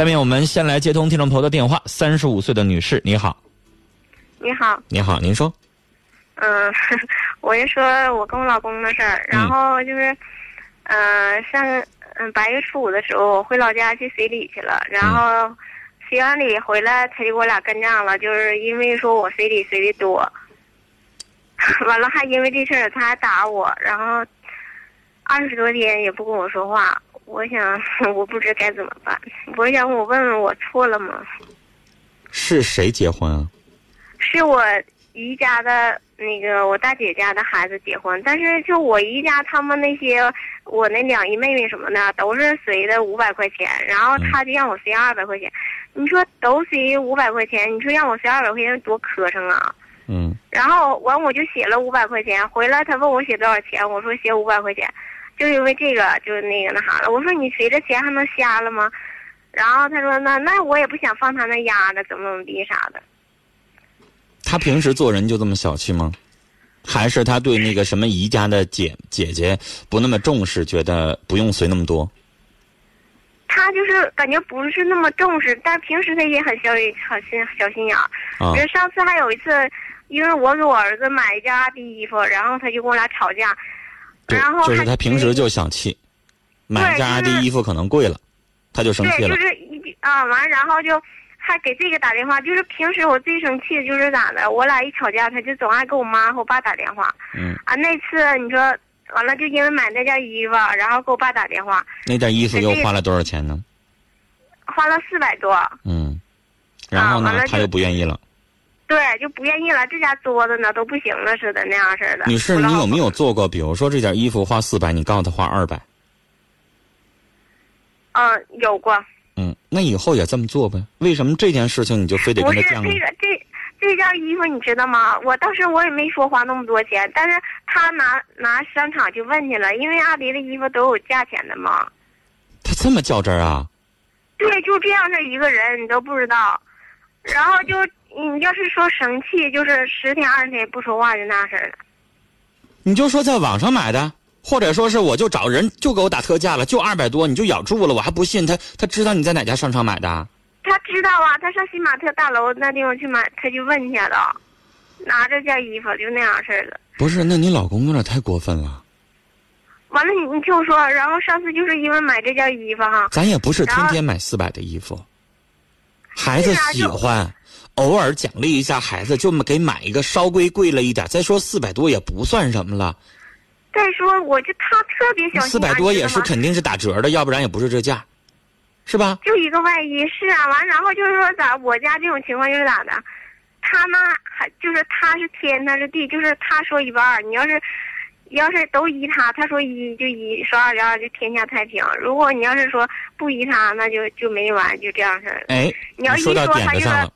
下面我们先来接通听众朋友的电话。三十五岁的女士，你好。你好。你好，您说。嗯，我就说我跟我老公的事儿，然后就是，嗯，上嗯八月初五的时候，我回老家去随礼去了，然后随完礼回来，他就给我俩干仗了，就是因为说我随礼随的多，完了还因为这事儿他还打我，然后二十多天也不跟我说话。我想，我不知该怎么办。我想，我问问我错了吗？是谁结婚啊？是我姨家的那个我大姐家的孩子结婚，但是就我姨家他们那些我那两姨妹妹什么的都是随的五百块钱，然后他就让我随二百块钱。你说都随五百块钱，你说让我随二百块钱多磕碜啊！嗯。然后完我就写了五百块钱，回来他问我写多少钱，我说写五百块钱。就因为这个，就那个那啥了。我说你随着钱还能瞎了吗？然后他说那那我也不想放他那压着，怎么怎么地啥的。他平时做人就这么小气吗？还是他对那个什么姨家的姐姐姐不那么重视，觉得不用随那么多？他就是感觉不是那么重视，但平时他也很小好心小心眼儿。啊。上次还有一次，因为我给我儿子买一件阿迪衣服，然后他就跟我俩吵架。然后就是他平时就想气，买件阿迪衣服可能贵了，他就生气了。就是一啊完，然后就还给这个打电话。就是平时我最生气的就是咋的，我俩一吵架，他就总爱给我妈和我爸打电话。嗯啊，那次你说完了，就因为买那件衣服，然后给我爸打电话。那件衣服又花了多少钱呢？花了四百多。嗯，然后呢，他又不愿意了。对，就不愿意了。这家桌子呢都不行了似的那样似的。女士，你有没有做过？比如说这件衣服花四百，你告诉他花二百。嗯，有过。嗯，那以后也这么做呗？为什么这件事情你就非得跟他犟？不是这个这这件衣服你知道吗？我当时我也没说花那么多钱，但是他拿拿商场去问去了，因为阿迪的衣服都有价钱的嘛。他这么较真儿啊？对，就这样的一个人，你都不知道，然后就。你要是说生气，就是十天二十天不说话就那事儿了。你就说在网上买的，或者说是我就找人就给我打特价了，就二百多，你就咬住了，我还不信他。他知道你在哪家商场买的？他知道啊，他上新玛特大楼那地方去买，他就问去了，拿着件衣服就那样式儿的。不是，那你老公有点太过分了。完了，你你听我说，然后上次就是因为买这件衣服哈。咱也不是天天买四百的衣服，孩子喜欢。偶尔奖励一下孩子，就给买一个稍微贵了一点。再说四百多也不算什么了。再说，我就他特别小心。四百多也是肯定是打折的，要不然也不是这价，是吧？就一个外衣是啊，完然后就是说咋？我家这种情况就是咋的？他呢还就是他是天，他是地，就是他说一半你要是要是都依他，他说一就一，说二就二，就天下太平。如果你要是说不依他，那就就没完，就这样式儿。哎，你要一说到点子上了。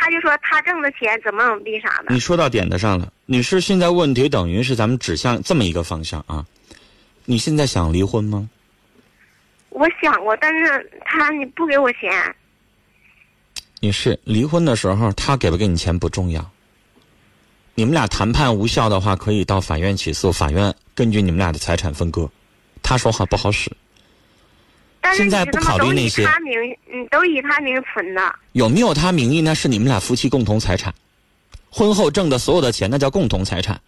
他就说他挣的钱怎么怎么地啥的。你说到点子上了，女士，现在问题等于是咱们指向这么一个方向啊。你现在想离婚吗？我想过，但是他你不给我钱。女士，离婚的时候他给不给你钱不重要。你们俩谈判无效的话，可以到法院起诉，法院根据你们俩的财产分割。他说话不好使。现在不考虑那些，他名，嗯，都以他名存的。有没有他名义那是你们俩夫妻共同财产，婚后挣的所有的钱那叫共同财产，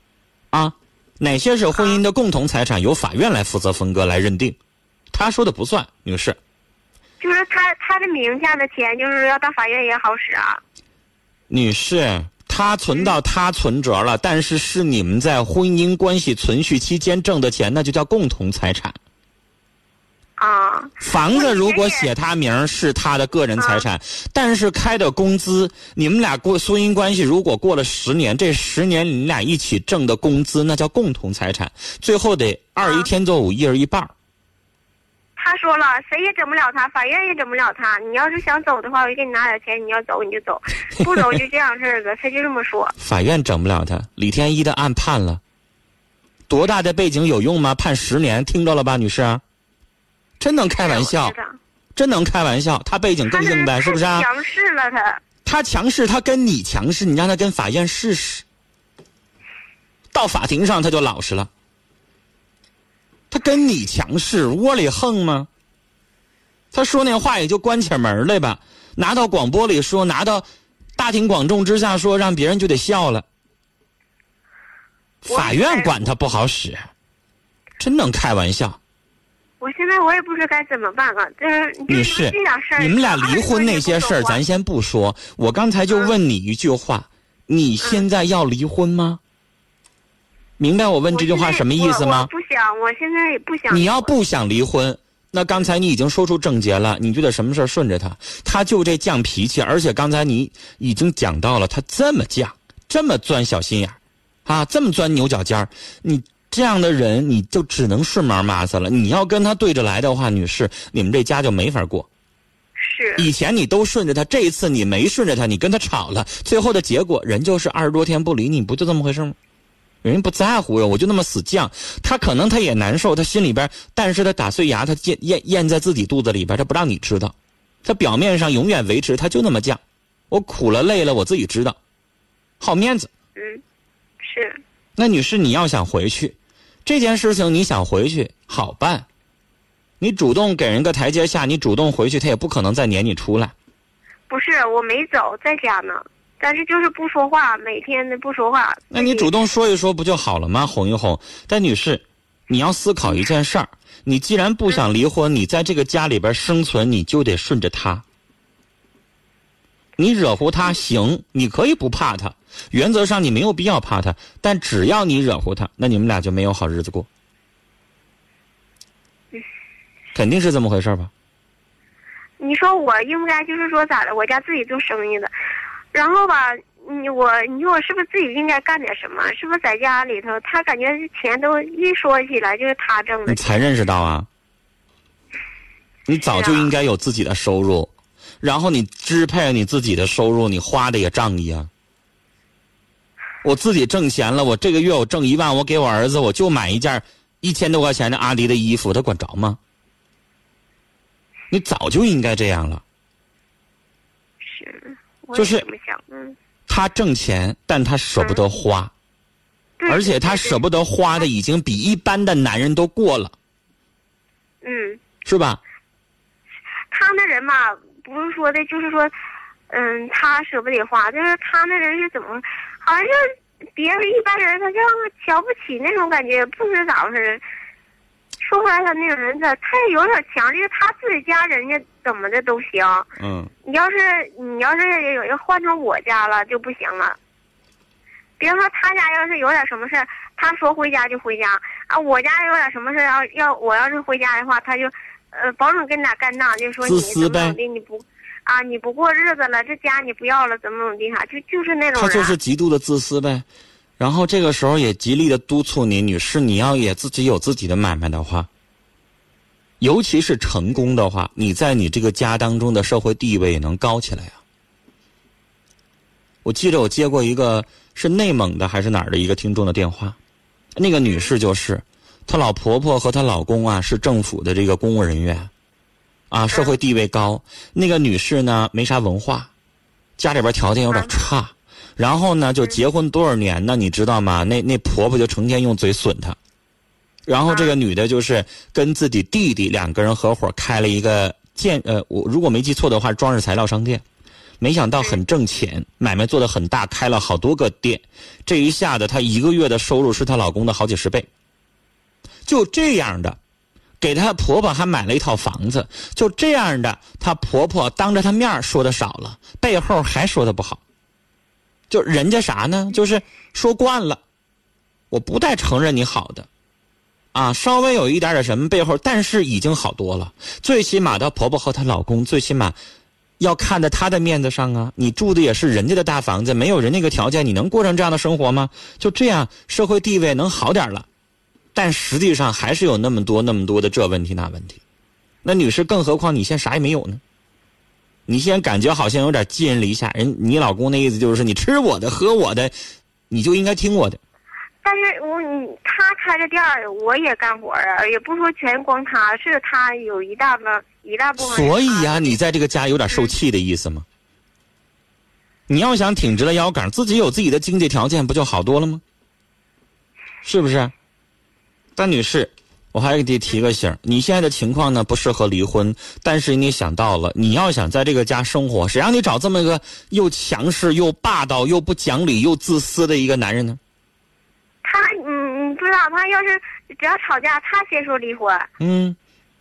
啊，哪些是婚姻的共同财产，由法院来负责分割来认定。他说的不算，女士。就是他他的名下的钱，就是要到法院也好使啊。女士，他存到他存折了，但是是你们在婚姻关系存续期间挣的钱，那就叫共同财产。啊，房子如果写他名是他的个人财产，但是开的工资，你们俩过婚姻关系如果过了十年，这十年你俩一起挣的工资那叫共同财产，最后得二一天作五，一人一半。他说了，谁也整不了他，法院也整不了他。你要是想走的话，我就给你拿点钱，你要走你就走，不走就这样式儿的。他就这么说。法院整不了他，李天一的案判了，多大的背景有用吗？判十年，听着了吧，女士。真能开玩笑，真能开玩笑。他背景更硬呗，是不是啊？强势了他。他强势，他跟你强势，你让他跟法院试试。到法庭上他就老实了。他跟你强势，窝里横吗？他说那话也就关起门来吧，拿到广播里说，拿到大庭广众之下说，让别人就得笑了。法院管他不好使，真能开玩笑。我现在我也不知该怎么办了，就是女士这点事儿，你们俩离婚那些事儿，咱先不说。我刚才就问你一句话：你现在要离婚吗？明白我问这句话什么意思吗？不想，我现在也不想。你要不想离婚，那刚才你已经说出症结了。你就得什么事儿顺着他，他就这犟脾气，而且刚才你已经讲到了，他这么犟，这么钻小心眼儿，啊，这么钻牛角尖儿，你。这样的人，你就只能顺毛骂死了。你要跟他对着来的话，女士，你们这家就没法过。是。以前你都顺着他，这一次你没顺着他，你跟他吵了，最后的结果，人就是二十多天不理你，不就这么回事吗？人家不在乎呀，我就那么死犟。他可能他也难受，他心里边，但是他打碎牙，他咽咽咽在自己肚子里边，他不让你知道。他表面上永远维持，他就那么犟。我苦了累了，我自己知道，好面子。嗯，是。那女士，你要想回去。这件事情你想回去好办，你主动给人个台阶下，你主动回去，他也不可能再撵你出来。不是，我没走，在家呢，但是就是不说话，每天的不说话。那你主动说一说不就好了吗？哄一哄。但女士，你要思考一件事儿：你既然不想离婚，你在这个家里边生存，你就得顺着他。你惹乎他行，你可以不怕他。原则上你没有必要怕他，但只要你惹乎他，那你们俩就没有好日子过。肯定是这么回事吧？你说我应该就是说咋的？我家自己做生意的，然后吧，你我你说我是不是自己应该干点什么？是不是在家里头，他感觉钱都一说起来就是他挣的。你才认识到啊？你早就应该有自己的收入，然后你支配你自己的收入，你花的也仗义啊。我自己挣钱了，我这个月我挣一万，我给我儿子我就买一件一千多块钱的阿迪的衣服，他管着吗？你早就应该这样了。是，就是。他挣钱，但他舍不得花，而且他舍不得花的已经比一般的男人都过了。嗯。是吧？他那人嘛，不是说的，就是说，嗯，他舍不得花，就是他那人是怎么？好像别人一般人，他像瞧不起那种感觉，不知咋回事。说出来他那种人，他他也有点强，就是他自己家人家怎么的都行。嗯。你要是你要是有要换成我家了就不行了。比如说他家要是有点什么事他说回家就回家啊。我家有点什么事要要我要是回家的话，他就呃保证跟你俩干仗，就说你怎么怎么的你不。啊！你不过日子了，这家你不要了，怎么怎么地啥？就就是那种。他就是极度的自私呗，然后这个时候也极力的督促你，女士，你要也自己有自己的买卖的话，尤其是成功的话，你在你这个家当中的社会地位也能高起来啊。我记得我接过一个是内蒙的还是哪儿的一个听众的电话，那个女士就是，她老婆婆和她老公啊是政府的这个公务人员。啊，社会地位高，那个女士呢没啥文化，家里边条件有点差，然后呢就结婚多少年呢？你知道吗？那那婆婆就成天用嘴损她，然后这个女的就是跟自己弟弟两个人合伙开了一个建呃，我如果没记错的话，装饰材料商店，没想到很挣钱，买卖做的很大，开了好多个店，这一下子她一个月的收入是她老公的好几十倍，就这样的。给她婆婆还买了一套房子，就这样的，她婆婆当着她面说的少了，背后还说的不好。就人家啥呢？就是说惯了，我不带承认你好的，啊，稍微有一点点什么背后，但是已经好多了。最起码她婆婆和她老公，最起码要看在她的面子上啊。你住的也是人家的大房子，没有人那个条件，你能过上这样的生活吗？就这样，社会地位能好点了。但实际上还是有那么多那么多的这问题那问题，那女士，更何况你现在啥也没有呢？你现在感觉好像有点寄人篱下，人你老公那意思就是你吃我的喝我的，你就应该听我的。但是我你他开着店儿，我也干活啊，也不说全光他，是他有一大部一大部分。所以呀，你在这个家有点受气的意思吗？你要想挺直了腰杆，自己有自己的经济条件，不就好多了吗？是不是？张女士，我还给你提个醒你现在的情况呢不适合离婚，但是你想到了，你要想在这个家生活，谁让你找这么一个又强势又霸道又不讲理又自私的一个男人呢？他，你你不知道，他要是只要吵架，他先说离婚，嗯，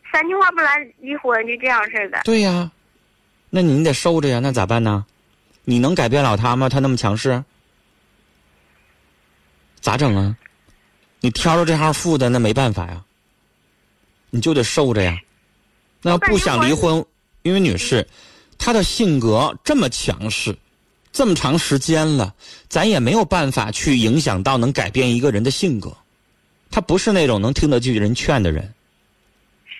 三句话不来离婚，就这样式的。对呀，那你得受着呀，那咋办呢？你能改变了他吗？他那么强势，咋整啊？你挑着这号富的，那没办法呀。你就得受着呀。那要不想离婚，因为女士，她的性格这么强势，这么长时间了，咱也没有办法去影响到能改变一个人的性格。她不是那种能听得进人劝的人。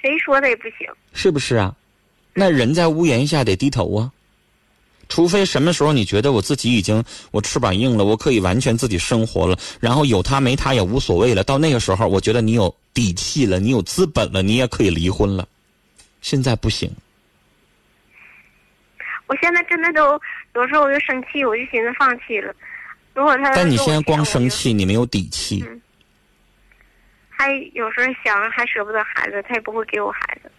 谁说的也不行。是不是啊？那人在屋檐下得低头啊。除非什么时候你觉得我自己已经我翅膀硬了，我可以完全自己生活了，然后有他没他也无所谓了。到那个时候，我觉得你有底气了，你有资本了，你也可以离婚了。现在不行。我现在真的都有时候我就生气，我就寻思放弃了。如果他但你现在光生气，你没有底气。嗯。还有时候想还舍不得孩子，他也不会给我孩子。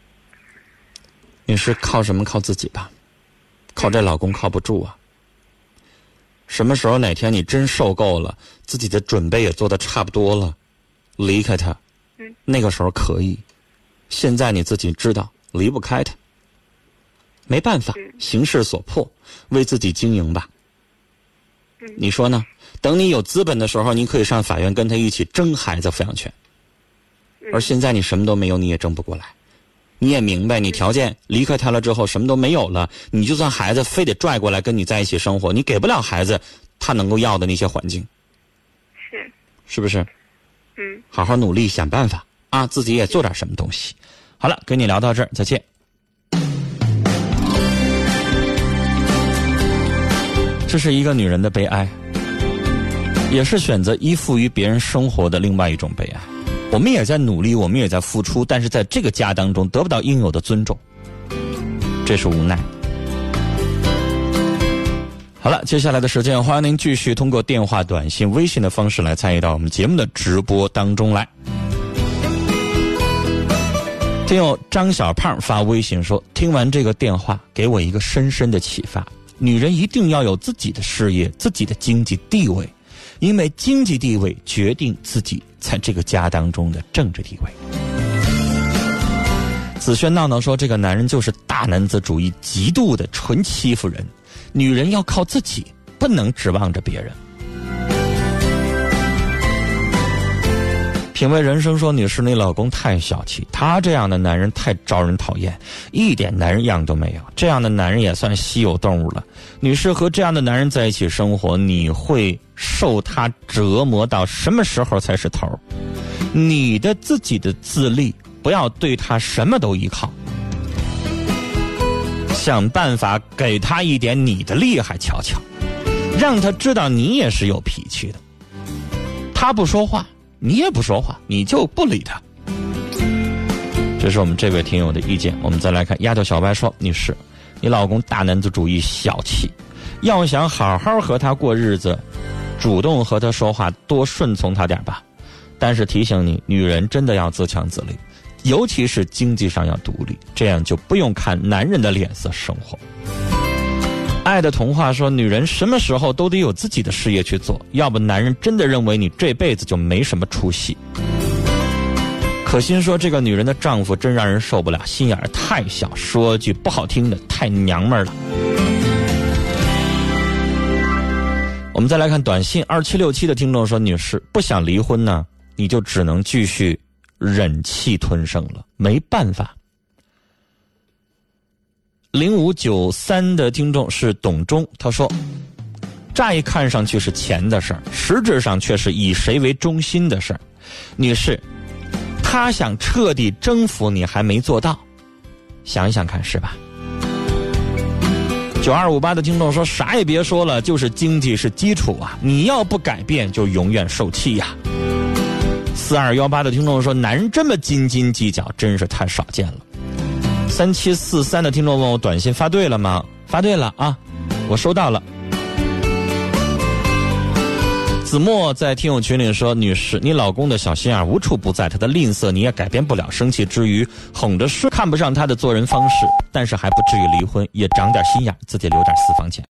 你是靠什么？靠自己吧。靠这老公靠不住啊！什么时候哪天你真受够了，自己的准备也做的差不多了，离开他，那个时候可以。现在你自己知道离不开他，没办法，形势所迫，为自己经营吧。你说呢？等你有资本的时候，你可以上法院跟他一起争孩子抚养权。而现在你什么都没有，你也争不过来。你也明白，你条件离开他了之后什么都没有了，你就算孩子非得拽过来跟你在一起生活，你给不了孩子他能够要的那些环境，是是不是？嗯，好好努力想办法啊，自己也做点什么东西。好了，跟你聊到这儿，再见。这是一个女人的悲哀，也是选择依附于别人生活的另外一种悲哀。我们也在努力，我们也在付出，但是在这个家当中得不到应有的尊重，这是无奈。好了，接下来的时间，欢迎您继续通过电话、短信、微信的方式来参与到我们节目的直播当中来。听友张小胖发微信说：“听完这个电话，给我一个深深的启发：女人一定要有自己的事业、自己的经济地位。”因为经济地位决定自己在这个家当中的政治地位。子轩闹闹说：“这个男人就是大男子主义，极度的纯欺负人。女人要靠自己，不能指望着别人。”品味人生说：“女士，你老公太小气，他这样的男人太招人讨厌，一点男人样都没有。这样的男人也算稀有动物了。女士和这样的男人在一起生活，你会受他折磨到什么时候才是头？你的自己的自立，不要对他什么都依靠，想办法给他一点你的厉害瞧瞧，让他知道你也是有脾气的。他不说话。”你也不说话，你就不理他。这是我们这位听友的意见。我们再来看丫头小白说：“女士，你老公大男子主义、小气，要想好好和他过日子，主动和他说话，多顺从他点吧。但是提醒你，女人真的要自强自立，尤其是经济上要独立，这样就不用看男人的脸色生活。”爱的童话说：“女人什么时候都得有自己的事业去做，要不男人真的认为你这辈子就没什么出息。”可心说：“这个女人的丈夫真让人受不了，心眼儿太小，说句不好听的，太娘们儿了。”我们再来看短信，二七六七的听众说：“女士不想离婚呢，你就只能继续忍气吞声了，没办法。”零五九三的听众是董忠，他说：“乍一看上去是钱的事儿，实质上却是以谁为中心的事儿。”女士，他想彻底征服你还没做到，想一想看是吧？九二五八的听众说：“啥也别说了，就是经济是基础啊！你要不改变，就永远受气呀。”四二幺八的听众说：“男人这么斤斤计较，真是太少见了。”三七四三的听众问我短信发对了吗？发对了啊，我收到了。子墨在听友群里说：“女士，你老公的小心眼无处不在，他的吝啬你也改变不了。生气之余哄着说看不上他的做人方式，但是还不至于离婚，也长点心眼，自己留点私房钱。”